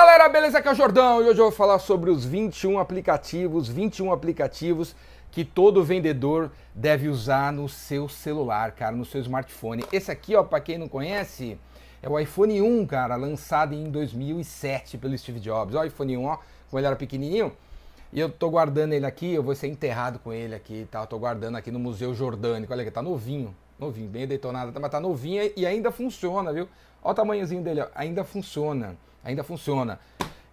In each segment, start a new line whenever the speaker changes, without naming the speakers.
galera, beleza? Aqui é o Jordão e hoje eu vou falar sobre os 21 aplicativos, 21 aplicativos que todo vendedor deve usar no seu celular, cara, no seu smartphone. Esse aqui, ó, para quem não conhece, é o iPhone 1, cara, lançado em 2007 pelo Steve Jobs. Ó, o iPhone 1, ó, como ele era pequenininho. E eu tô guardando ele aqui, eu vou ser enterrado com ele aqui, tá? Eu tô guardando aqui no Museu Jordânico. Olha aqui, tá novinho, novinho, bem detonado, mas tá novinho e ainda funciona, viu? Olha o tamanhozinho dele, ó. ainda funciona ainda funciona.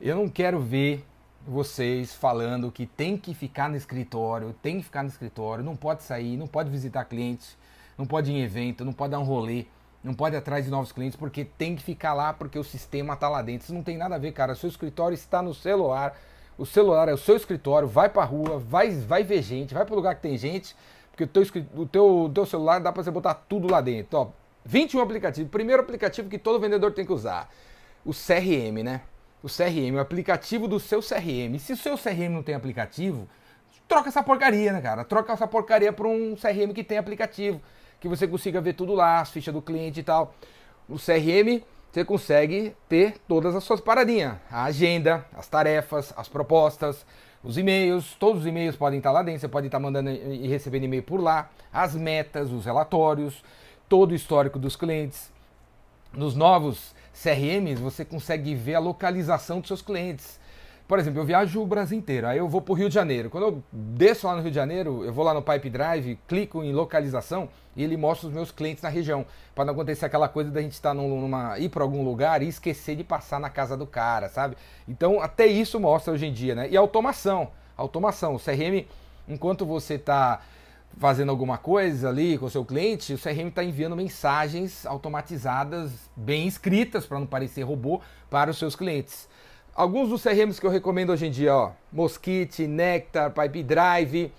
Eu não quero ver vocês falando que tem que ficar no escritório, tem que ficar no escritório, não pode sair, não pode visitar clientes, não pode ir em evento, não pode dar um rolê, não pode ir atrás de novos clientes, porque tem que ficar lá porque o sistema está lá dentro. Isso não tem nada a ver, cara. O seu escritório está no celular, o celular é o seu escritório, vai para rua, vai, vai ver gente, vai para lugar que tem gente, porque o teu, o teu, o teu celular dá para você botar tudo lá dentro. Ó, 21 aplicativos. Primeiro aplicativo que todo vendedor tem que usar o CRM, né? O CRM, o aplicativo do seu CRM. Se o seu CRM não tem aplicativo, troca essa porcaria, né, cara? Troca essa porcaria para um CRM que tem aplicativo, que você consiga ver tudo lá, as fichas do cliente e tal. No CRM, você consegue ter todas as suas paradinhas. A agenda, as tarefas, as propostas, os e-mails, todos os e-mails podem estar lá dentro, você pode estar mandando e recebendo e-mail por lá, as metas, os relatórios, todo o histórico dos clientes. Nos novos CRMs, você consegue ver a localização dos seus clientes. Por exemplo, eu viajo o Brasil inteiro, aí eu vou para o Rio de Janeiro. Quando eu desço lá no Rio de Janeiro, eu vou lá no Pipe Drive, clico em localização e ele mostra os meus clientes na região. Para não acontecer aquela coisa da gente estar tá numa, ir para algum lugar e esquecer de passar na casa do cara, sabe? Então, até isso mostra hoje em dia, né? E automação. Automação. O CRM, enquanto você está fazendo alguma coisa ali com o seu cliente, o CRM está enviando mensagens automatizadas, bem escritas, para não parecer robô, para os seus clientes. Alguns dos CRMs que eu recomendo hoje em dia, ó, Mosquite, Nectar, Pipe Drive,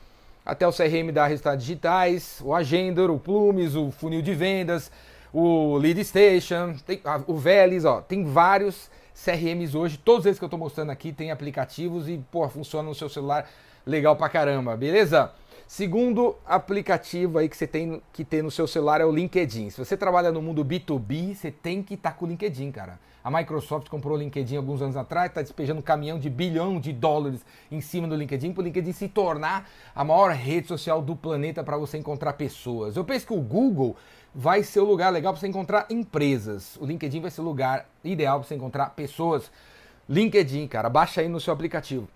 até o CRM da Resultados Digitais, o Agendor, o Plumes, o Funil de Vendas, o Lead Station, tem, o Velis, ó, tem vários CRMs hoje, todos esses que eu estou mostrando aqui têm aplicativos e, pô, funcionam no seu celular legal pra caramba, beleza? Segundo aplicativo aí que você tem que ter no seu celular é o LinkedIn. Se você trabalha no mundo B2B, você tem que estar tá com o LinkedIn, cara. A Microsoft comprou o LinkedIn alguns anos atrás, está despejando um caminhão de bilhão de dólares em cima do LinkedIn, para o LinkedIn se tornar a maior rede social do planeta para você encontrar pessoas. Eu penso que o Google vai ser o lugar legal para você encontrar empresas. O LinkedIn vai ser o lugar ideal para você encontrar pessoas. LinkedIn, cara, baixa aí no seu aplicativo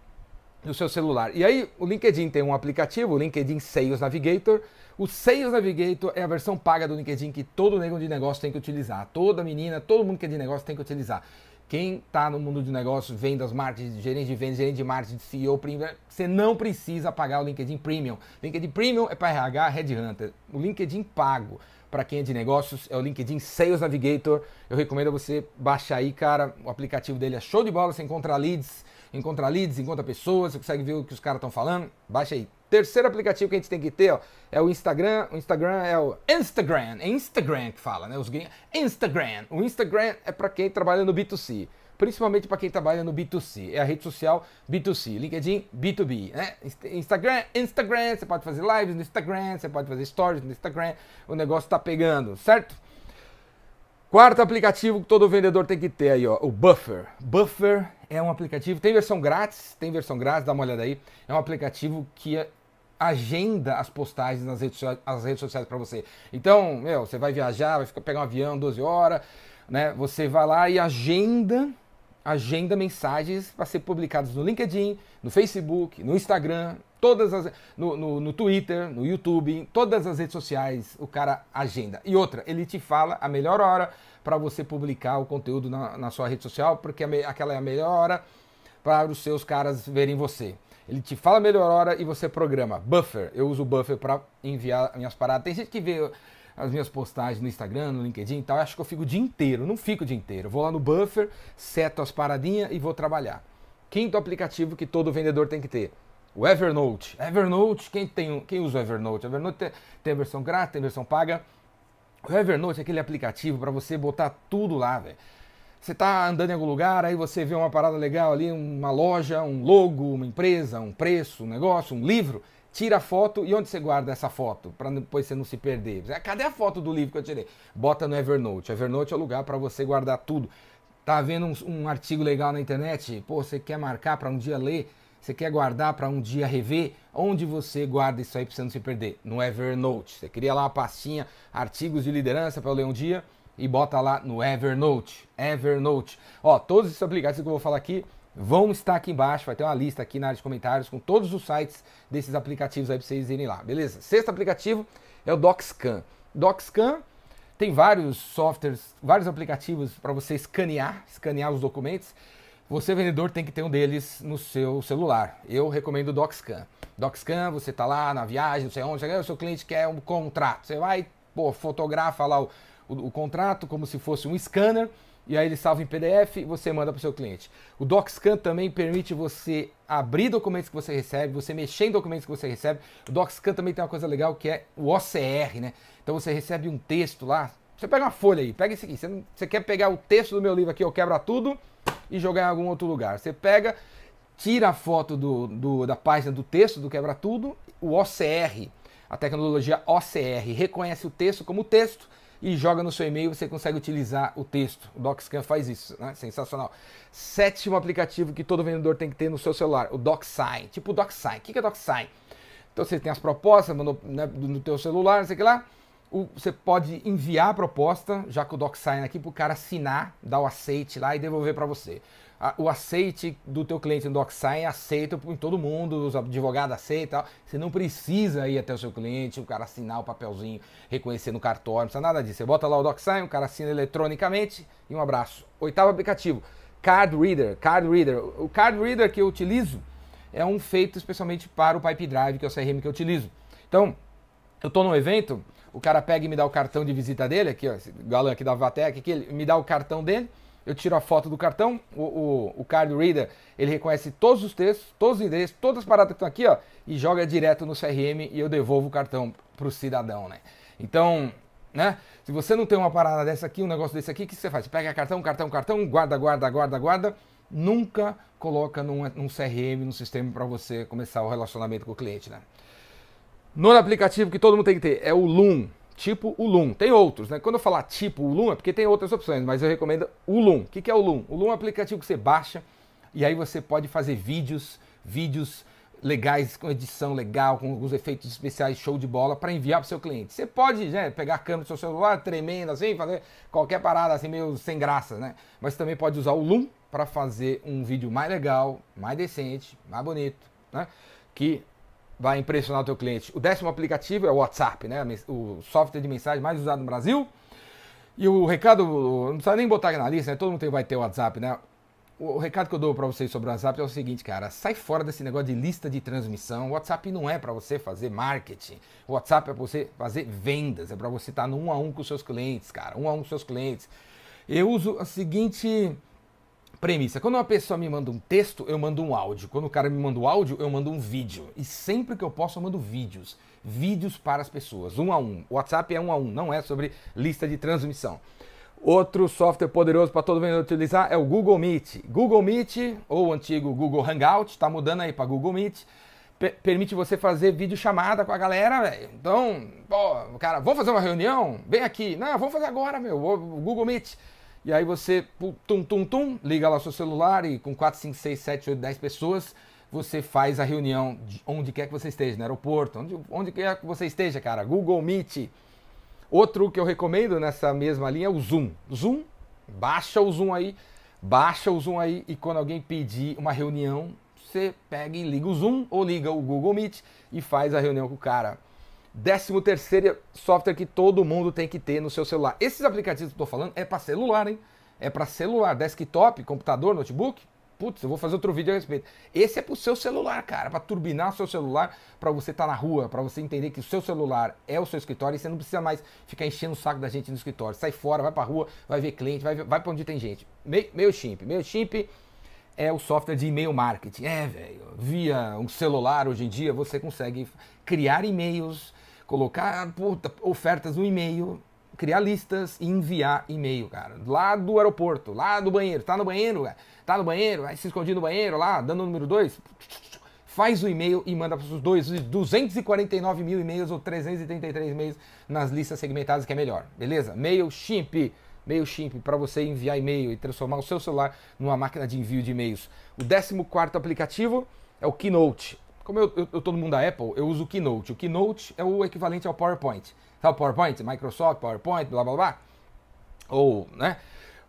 no seu celular. E aí o LinkedIn tem um aplicativo, o LinkedIn Sales Navigator. O Sales Navigator é a versão paga do LinkedIn que todo nego de negócio tem que utilizar. Toda menina, todo mundo que é de negócio tem que utilizar. Quem está no mundo de negócios, vendas, marketing, gerente de vendas, gerente de marketing, CEO, você não precisa pagar o LinkedIn Premium. LinkedIn Premium é para RH, Headhunter. O LinkedIn pago para quem é de negócios é o LinkedIn Sales Navigator. Eu recomendo você baixar aí, cara. O aplicativo dele é show de bola, você encontra leads, encontra leads, encontra pessoas, você consegue ver o que os caras estão falando. Baixa aí. Terceiro aplicativo que a gente tem que ter ó, é o Instagram. O Instagram é o Instagram. É Instagram que fala, né? Os. Instagram. O Instagram é para quem trabalha no B2C principalmente para quem trabalha no B2C. É a rede social B2C, LinkedIn B2B, né? Instagram, Instagram, você pode fazer lives no Instagram, você pode fazer stories no Instagram, o negócio está pegando, certo? Quarto aplicativo que todo vendedor tem que ter aí, ó, o Buffer. Buffer é um aplicativo, tem versão grátis, tem versão grátis, dá uma olhada aí. É um aplicativo que agenda as postagens nas redes, as redes sociais para você. Então, meu, você vai viajar, vai pegar um avião 12 horas, né? Você vai lá e agenda agenda mensagens para ser publicadas no LinkedIn, no Facebook, no Instagram, todas as, no, no, no, Twitter, no YouTube, todas as redes sociais, o cara agenda. E outra, ele te fala a melhor hora para você publicar o conteúdo na, na sua rede social, porque aquela é a melhor hora para os seus caras verem você. Ele te fala a melhor hora e você programa. Buffer, eu uso o Buffer para enviar minhas paradas. Tem gente que vê as minhas postagens no Instagram, no LinkedIn e tal, acho que eu fico o dia inteiro, não fico o dia inteiro. Vou lá no Buffer, seto as paradinhas e vou trabalhar. Quinto aplicativo que todo vendedor tem que ter. O Evernote. Evernote, quem, tem, quem usa o Evernote? Evernote tem, tem a versão grátis, tem a versão paga. O Evernote é aquele aplicativo para você botar tudo lá, velho. Você está andando em algum lugar, aí você vê uma parada legal ali, uma loja, um logo, uma empresa, um preço, um negócio, um livro tira a foto e onde você guarda essa foto? Para depois você não se perder. Cadê a foto do livro que eu tirei? Bota no Evernote. Evernote é o lugar para você guardar tudo. Tá vendo um, um artigo legal na internet? Pô, você quer marcar para um dia ler? Você quer guardar para um dia rever? Onde você guarda isso aí para você não se perder? No Evernote. Você cria lá uma pastinha, artigos de liderança para ler um dia e bota lá no Evernote. Evernote. Ó, todos esses aplicativos que eu vou falar aqui vão estar aqui embaixo, vai ter uma lista aqui na área de comentários com todos os sites desses aplicativos aí para vocês irem lá, beleza? Sexto aplicativo é o DocScan. DocScan tem vários softwares, vários aplicativos para você escanear, escanear os documentos. Você, vendedor, tem que ter um deles no seu celular. Eu recomendo o DocScan. DocScan, você está lá na viagem, não sei onde, o seu cliente quer um contrato. Você vai, pô, fotografa lá o, o, o contrato como se fosse um scanner e aí ele salva em PDF e você manda para o seu cliente. O DocScan também permite você abrir documentos que você recebe, você mexer em documentos que você recebe. O DocScan também tem uma coisa legal que é o OCR, né? Então você recebe um texto lá. Você pega uma folha aí, pega esse aqui. Você, não, você quer pegar o texto do meu livro aqui, eu quebra tudo e jogar em algum outro lugar. Você pega, tira a foto do, do, da página do texto do quebra tudo, o OCR, a tecnologia OCR reconhece o texto como texto e joga no seu e-mail, você consegue utilizar o texto. O DocScan faz isso, né? Sensacional. Sétimo aplicativo que todo vendedor tem que ter no seu celular, o DocSign. Tipo DocSign. O que é DocSign? Então você tem as propostas no, né, no teu celular, não sei o que lá. O, você pode enviar a proposta, já com o DocSign aqui, para o cara assinar, dar o aceite lá e devolver para você o aceite do teu cliente no DocSign é aceita por todo mundo, os advogados aceitam. Você não precisa ir até o seu cliente, o cara assinar o papelzinho, reconhecer no cartório, não precisa nada disso. Você bota lá o DocSign, o cara assina eletronicamente e um abraço. Oitavo aplicativo, Card Reader. Card Reader. O Card Reader que eu utilizo é um feito especialmente para o Pipe Drive, que é o CRM que eu utilizo. Então, eu estou num evento, o cara pega e me dá o cartão de visita dele, aqui, ó, esse galã aqui da Vatec, aqui, ele me dá o cartão dele, eu tiro a foto do cartão, o, o, o card reader, ele reconhece todos os textos, todos os endereços, todas as paradas que estão aqui, ó, e joga direto no CRM e eu devolvo o cartão para o cidadão, né? Então, né? Se você não tem uma parada dessa aqui, um negócio desse aqui, o que você faz? Você pega cartão, cartão, cartão, guarda, guarda, guarda, guarda, nunca coloca num, num CRM, num sistema para você começar o relacionamento com o cliente, né? No aplicativo que todo mundo tem que ter é o Loom tipo o Loom. Tem outros, né? Quando eu falar tipo o Loom é porque tem outras opções, mas eu recomendo o Loom. O que é o Loom? O Loom é um aplicativo que você baixa e aí você pode fazer vídeos, vídeos legais, com edição legal, com alguns efeitos especiais, show de bola, para enviar para o seu cliente. Você pode né, pegar a câmera do seu celular, tremendo assim, fazer qualquer parada assim, meio sem graça, né? Mas também pode usar o Loom para fazer um vídeo mais legal, mais decente, mais bonito, né? Que vai impressionar o teu cliente. O décimo aplicativo é o WhatsApp, né? O software de mensagem mais usado no Brasil. E o recado, não precisa nem botar na lista, né? Todo mundo vai ter o WhatsApp, né? O recado que eu dou para vocês sobre o WhatsApp é o seguinte, cara, sai fora desse negócio de lista de transmissão. O WhatsApp não é para você fazer marketing. O WhatsApp é para você fazer vendas, é para você estar no um a um com os seus clientes, cara, um a um com os seus clientes. Eu uso a seguinte Premissa: quando uma pessoa me manda um texto, eu mando um áudio. Quando o cara me manda um áudio, eu mando um vídeo. E sempre que eu posso, eu mando vídeos. Vídeos para as pessoas, um a um. O WhatsApp é um a um, não é sobre lista de transmissão. Outro software poderoso para todo mundo utilizar é o Google Meet. Google Meet, ou o antigo Google Hangout, está mudando aí para Google Meet. permite você fazer vídeo chamada com a galera, velho. Então, pô, cara, vamos fazer uma reunião? Vem aqui. Não, vamos fazer agora, meu. O Google Meet. E aí você, tum, tum, tum, liga lá o seu celular e com 4, 5, 6, 7, 8, 10 pessoas, você faz a reunião de onde quer que você esteja, no aeroporto, onde, onde quer que você esteja, cara. Google Meet. Outro que eu recomendo nessa mesma linha é o Zoom. Zoom, baixa o Zoom aí, baixa o Zoom aí e quando alguém pedir uma reunião, você pega e liga o Zoom ou liga o Google Meet e faz a reunião com o cara. Décimo terceiro software que todo mundo tem que ter no seu celular. Esses aplicativos que eu estou falando é para celular, hein? É para celular, desktop, computador, notebook. Putz, eu vou fazer outro vídeo a respeito. Esse é para o seu celular, cara, para turbinar o seu celular, para você estar tá na rua, para você entender que o seu celular é o seu escritório e você não precisa mais ficar enchendo o saco da gente no escritório. Sai fora, vai para rua, vai ver cliente, vai, vai para onde tem gente. MailChimp. MailChimp é o software de e-mail marketing. É, velho, via um celular hoje em dia você consegue criar e-mails, colocar puta, ofertas no e-mail, criar listas e enviar e-mail, cara. Lá do aeroporto, lá do banheiro. Tá no banheiro? Tá no banheiro, vai se escondido no banheiro lá, dando o número 2. Faz o e-mail e manda para os dois 249 mil e-mails ou 333 e-mails nas listas segmentadas, que é melhor. Beleza? MailChimp. MailChimp para você enviar e-mail e transformar o seu celular numa máquina de envio de e-mails. O 14 aplicativo é o Keynote. Como eu, eu, no mundo da Apple, eu uso o Keynote. O Keynote é o equivalente ao PowerPoint. Sabe o PowerPoint? Microsoft, PowerPoint, blá blá blá. Ou, né?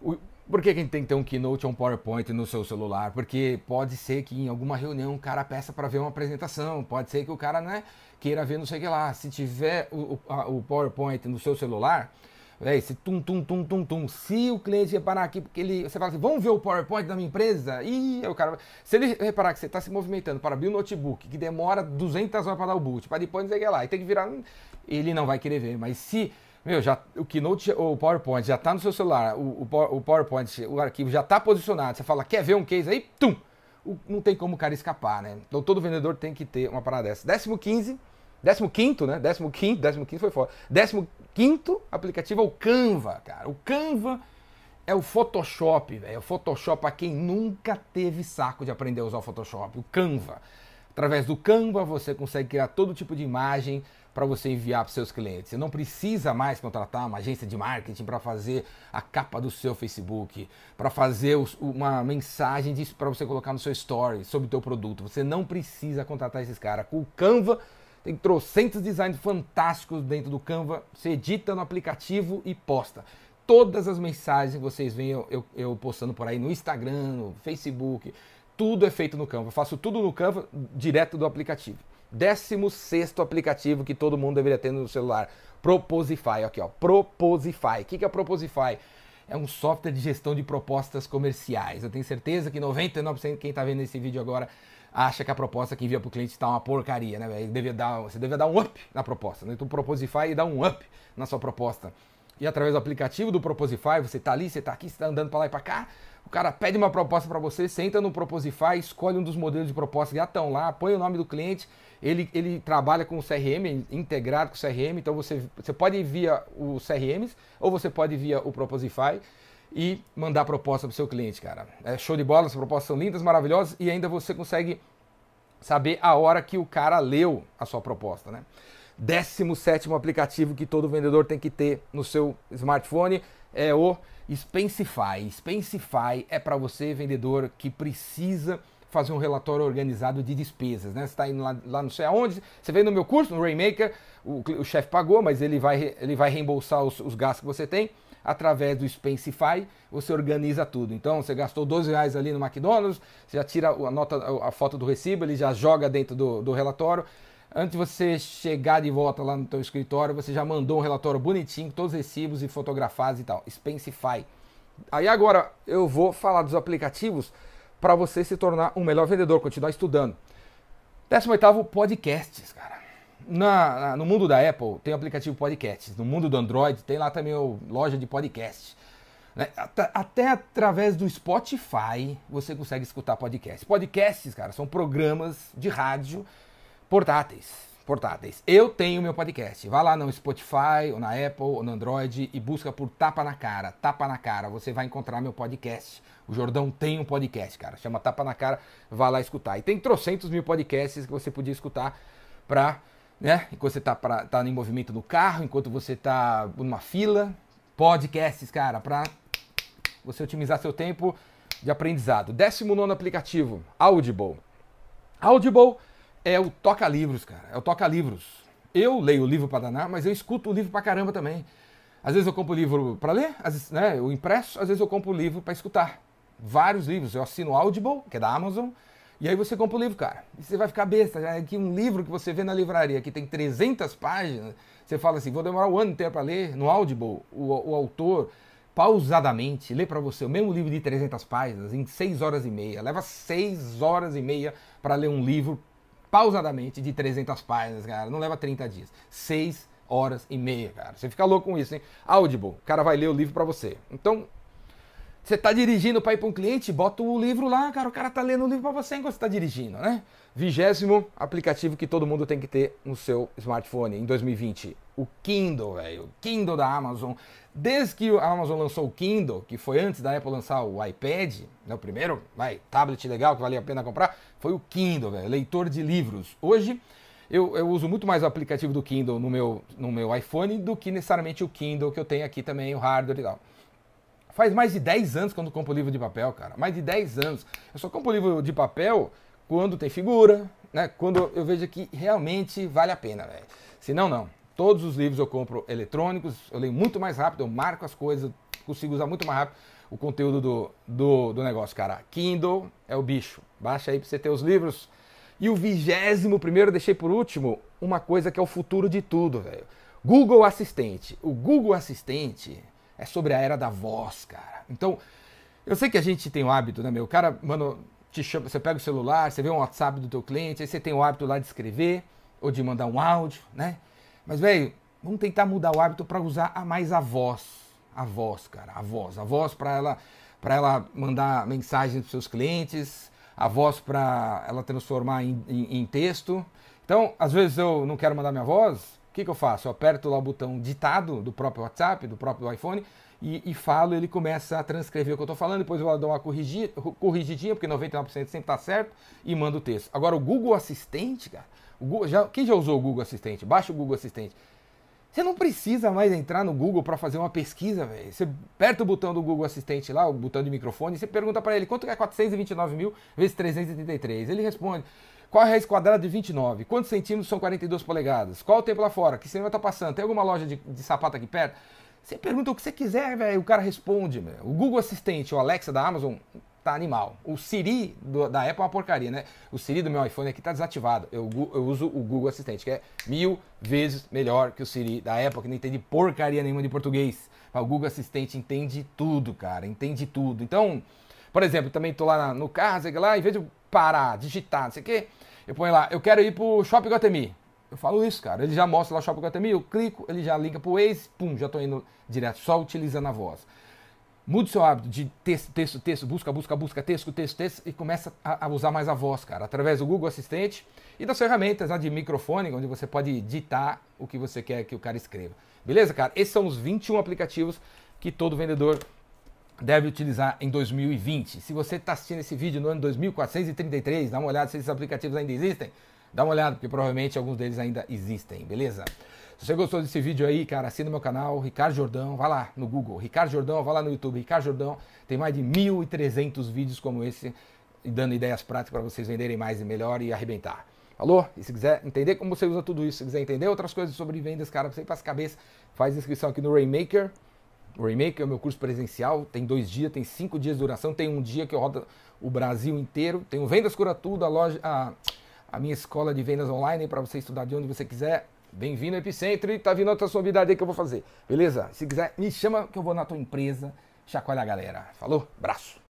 O, por que, que a gente tem que ter um Keynote ou um PowerPoint no seu celular? Porque pode ser que em alguma reunião o cara peça para ver uma apresentação, pode ser que o cara né, queira ver não sei o que lá. Se tiver o, o PowerPoint no seu celular, é esse tum, tum, tum, tum, tum. Se o cliente reparar aqui, porque ele, você fala assim, vamos ver o PowerPoint da minha empresa? E o cara, se ele reparar que você está se movimentando para abrir o notebook, que demora 200 horas para dar o boot, para depois não sei lá, e tem que virar, ele não vai querer ver. Mas se meu, já, o Keynote, o PowerPoint já está no seu celular, o, o, o, PowerPoint, o arquivo já está posicionado. Você fala, quer ver um case aí? Tum! Não tem como o cara escapar, né? Então todo vendedor tem que ter uma parada dessa. Décimo 15, décimo quinto, né? Décimo quinto, décimo quinto foi foda. Décimo quinto aplicativo é o Canva, cara. O Canva é o Photoshop, velho. O Photoshop para quem nunca teve saco de aprender a usar o Photoshop. O Canva. Através do Canva você consegue criar todo tipo de imagem, para você enviar para seus clientes. Você não precisa mais contratar uma agência de marketing para fazer a capa do seu Facebook, para fazer uma mensagem para você colocar no seu story sobre o teu produto. Você não precisa contratar esses caras. Com o Canva tem trocentos designs fantásticos dentro do Canva. Você edita no aplicativo e posta. Todas as mensagens que vocês veem eu, eu, eu postando por aí no Instagram, no Facebook, tudo é feito no Canva. Eu faço tudo no Canva direto do aplicativo. 16 aplicativo que todo mundo deveria ter no celular. Proposify, aqui ó, Proposify. O que é Proposify? É um software de gestão de propostas comerciais. Eu tenho certeza que 99% de quem está vendo esse vídeo agora acha que a proposta que envia para o cliente está uma porcaria, né? Deve dar, você deve dar um up na proposta. Né? Então, Proposify dá um up na sua proposta. E através do aplicativo do Proposify, você está ali, você está aqui, você está andando para lá e para cá, o cara pede uma proposta para você, senta no Proposify, escolhe um dos modelos de proposta que já estão lá, põe o nome do cliente ele, ele trabalha com o CRM, integrado com o CRM, então você, você pode ir via o CRMs ou você pode ir via o Proposify e mandar proposta para o seu cliente, cara. É show de bola, as propostas são lindas, maravilhosas e ainda você consegue saber a hora que o cara leu a sua proposta, né? 17 aplicativo que todo vendedor tem que ter no seu smartphone é o Spensify. Spensify é para você, vendedor, que precisa fazer um relatório organizado de despesas, né? Você está indo lá, lá não sei aonde, você veio no meu curso, no Rainmaker, o, o chefe pagou, mas ele vai, ele vai reembolsar os, os, gastos que você tem através do Spensify, você organiza tudo. Então, você gastou 12 reais ali no McDonald's, você já tira a nota, a foto do recibo, ele já joga dentro do, do relatório. Antes de você chegar de volta lá no teu escritório, você já mandou um relatório bonitinho, todos os recibos e fotografados e tal. Spensify. Aí agora eu vou falar dos aplicativos para você se tornar um melhor vendedor, continuar estudando. 18 podcasts, cara. Na, na, no mundo da Apple tem o aplicativo podcasts. No mundo do Android tem lá também a loja de podcasts. Né? Até, até, através do Spotify você consegue escutar podcasts. Podcasts, cara, são programas de rádio portáteis portáteis. Eu tenho meu podcast. Vá lá no Spotify, ou na Apple, ou no Android e busca por Tapa na Cara. Tapa na Cara. Você vai encontrar meu podcast. O Jordão tem um podcast, cara. Chama Tapa na Cara. Vá lá escutar. E tem trocentos mil podcasts que você podia escutar pra, né? Enquanto você tá, pra, tá em movimento no carro, enquanto você tá numa fila. Podcasts, cara, pra você otimizar seu tempo de aprendizado. 19 aplicativo, Audible. Audible é o toca-livros, cara. É o toca-livros. Eu leio o livro para danar, mas eu escuto o livro pra caramba também. Às vezes eu compro o livro para ler, às vezes, né, o impresso, às vezes eu compro o livro para escutar. Vários livros. Eu assino Audible, que é da Amazon, e aí você compra o livro, cara. E você vai ficar besta. É que um livro que você vê na livraria que tem 300 páginas, você fala assim, vou demorar um ano inteiro para ler. No Audible, o, o autor pausadamente lê para você o mesmo livro de 300 páginas em 6 horas e meia. Leva 6 horas e meia para ler um livro pausadamente de 300 páginas, cara. Não leva 30 dias. 6 horas e meia, cara. Você fica louco com isso, hein? Audible, o cara vai ler o livro para você. Então, você tá dirigindo para ir para um cliente, bota o livro lá, cara, o cara tá lendo o livro para você enquanto você tá dirigindo, né? Vigésimo aplicativo que todo mundo tem que ter no seu smartphone em 2020. O Kindle, velho. O Kindle da Amazon. Desde que a Amazon lançou o Kindle, que foi antes da Apple lançar o iPad, né, o primeiro, vai, tablet legal que valia a pena comprar, foi o Kindle, velho, leitor de livros. Hoje eu, eu, uso muito mais o aplicativo do Kindle no meu, no meu iPhone do que necessariamente o Kindle que eu tenho aqui também, o hardware e tal. Faz mais de 10 anos que eu não compro livro de papel, cara. Mais de 10 anos. Eu só compro livro de papel quando tem figura, né? Quando eu vejo que realmente vale a pena, velho. Se não, não. Todos os livros eu compro eletrônicos, eu leio muito mais rápido, eu marco as coisas, consigo usar muito mais rápido o conteúdo do, do, do negócio, cara. Kindle é o bicho. Baixa aí pra você ter os livros. E o vigésimo primeiro, deixei por último, uma coisa que é o futuro de tudo, velho. Google Assistente. O Google Assistente é sobre a era da voz, cara. Então, eu sei que a gente tem o hábito, né, meu? O cara, mano, te chama, você pega o celular, você vê um WhatsApp do teu cliente, aí você tem o hábito lá de escrever ou de mandar um áudio, né? Mas, velho, vamos tentar mudar o hábito para usar a mais a voz. A voz, cara, a voz. A voz para ela, para ela mandar mensagens para seus clientes, a voz para ela transformar em, em, em, texto. Então, às vezes eu não quero mandar minha voz, o que, que eu faço? Eu aperto lá o botão ditado do próprio WhatsApp, do próprio iPhone, e, e falo, ele começa a transcrever o que eu estou falando, depois eu dou uma corrigidinha, porque 99% sempre está certo, e mando o texto. Agora, o Google Assistente, cara, Google, já, quem já usou o Google Assistente? Baixa o Google Assistente. Você não precisa mais entrar no Google para fazer uma pesquisa, velho. Você aperta o botão do Google Assistente lá, o botão de microfone, e você pergunta para ele quanto é 429 mil vezes 333. Ele responde. Qual é a raiz quadrada de 29? Quantos centímetros são 42 polegadas? Qual o tempo lá fora? Que cinema tá passando? Tem alguma loja de, de sapato aqui perto? Você pergunta o que você quiser, velho, o cara responde, velho. O Google Assistente, o Alexa da Amazon, tá animal. O Siri do, da Apple é uma porcaria, né? O Siri do meu iPhone aqui tá desativado. Eu, eu, uso o Google Assistente, que é mil vezes melhor que o Siri da Apple, que não entende porcaria nenhuma de português. O Google Assistente entende tudo, cara, entende tudo. Então, por exemplo, também tô lá no carro, sei lá, em vez de parar, digitar, não sei o quê, eu ponho lá, eu quero ir pro Shopping Guatemi. Eu falo isso, cara. Ele já mostra lá o Shopping Guatemi, eu clico, ele já liga pro Waze, pum, já tô indo direto, só utilizando a voz. Mude seu hábito de texto, texto, texto, busca, busca, busca, texto, texto, texto e começa a, a usar mais a voz, cara, através do Google Assistente e das ferramentas lá de microfone, onde você pode ditar o que você quer que o cara escreva. Beleza, cara? Esses são os 21 aplicativos que todo vendedor deve utilizar em 2020. Se você está assistindo esse vídeo no ano 2433, dá uma olhada se esses aplicativos ainda existem. Dá uma olhada, porque provavelmente alguns deles ainda existem, beleza? Se você gostou desse vídeo aí, cara, assina meu canal, Ricardo Jordão, vai lá no Google, Ricardo Jordão, vai lá no YouTube, Ricardo Jordão, tem mais de 1.300 vídeos como esse, dando ideias práticas para vocês venderem mais e melhor e arrebentar. Falou? E se quiser entender como você usa tudo isso, se quiser entender outras coisas sobre vendas, cara, você passa a cabeça, faz inscrição aqui no Rainmaker. O Rainmaker é o meu curso presencial, tem dois dias, tem cinco dias de duração, tem um dia que eu rodo o Brasil inteiro, tem o Vendas Cura Tudo, a loja, a, a minha escola de vendas online para você estudar de onde você quiser. Bem-vindo ao Epicentro e tá vindo outra novidade aí que eu vou fazer. Beleza? Se quiser, me chama que eu vou na tua empresa chacoalhar a galera. Falou? Abraço.